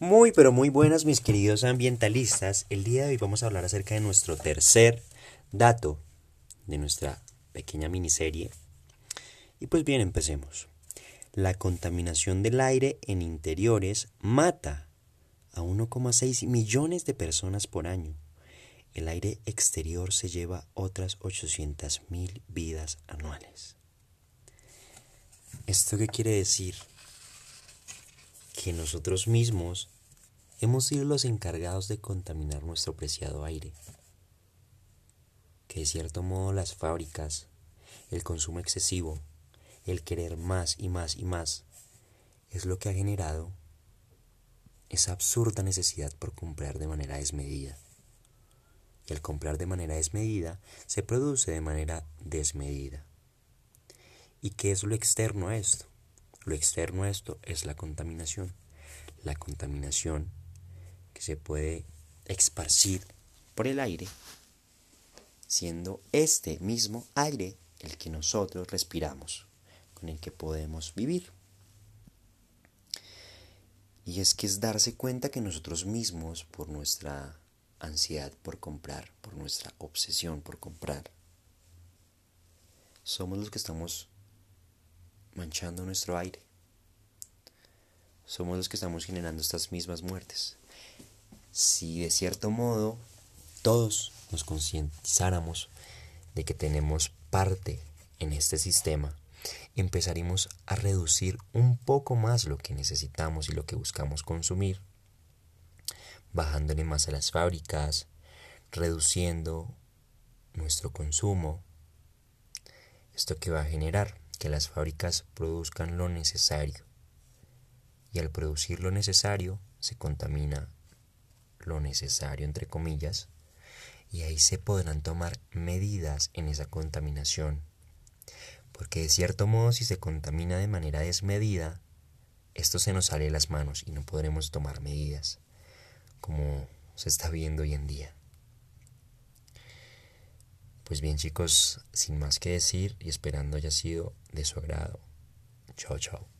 Muy pero muy buenas mis queridos ambientalistas. El día de hoy vamos a hablar acerca de nuestro tercer dato de nuestra pequeña miniserie. Y pues bien, empecemos. La contaminación del aire en interiores mata a 1,6 millones de personas por año. El aire exterior se lleva otras 800 mil vidas anuales. ¿Esto qué quiere decir? Que nosotros mismos hemos sido los encargados de contaminar nuestro preciado aire. Que de cierto modo las fábricas, el consumo excesivo, el querer más y más y más, es lo que ha generado esa absurda necesidad por comprar de manera desmedida. Y al comprar de manera desmedida, se produce de manera desmedida. ¿Y qué es lo externo a esto? Lo externo a esto es la contaminación. La contaminación que se puede esparcir por el aire, siendo este mismo aire el que nosotros respiramos, con el que podemos vivir. Y es que es darse cuenta que nosotros mismos, por nuestra ansiedad por comprar, por nuestra obsesión por comprar, somos los que estamos manchando nuestro aire. Somos los que estamos generando estas mismas muertes. Si de cierto modo todos nos concientizáramos de que tenemos parte en este sistema, empezaríamos a reducir un poco más lo que necesitamos y lo que buscamos consumir, bajándole más a las fábricas, reduciendo nuestro consumo. Esto que va a generar que las fábricas produzcan lo necesario. Y al producir lo necesario se contamina lo necesario entre comillas y ahí se podrán tomar medidas en esa contaminación. Porque de cierto modo si se contamina de manera desmedida esto se nos sale de las manos y no podremos tomar medidas como se está viendo hoy en día pues bien chicos, sin más que decir y esperando haya sido de su agrado. Chao, chao.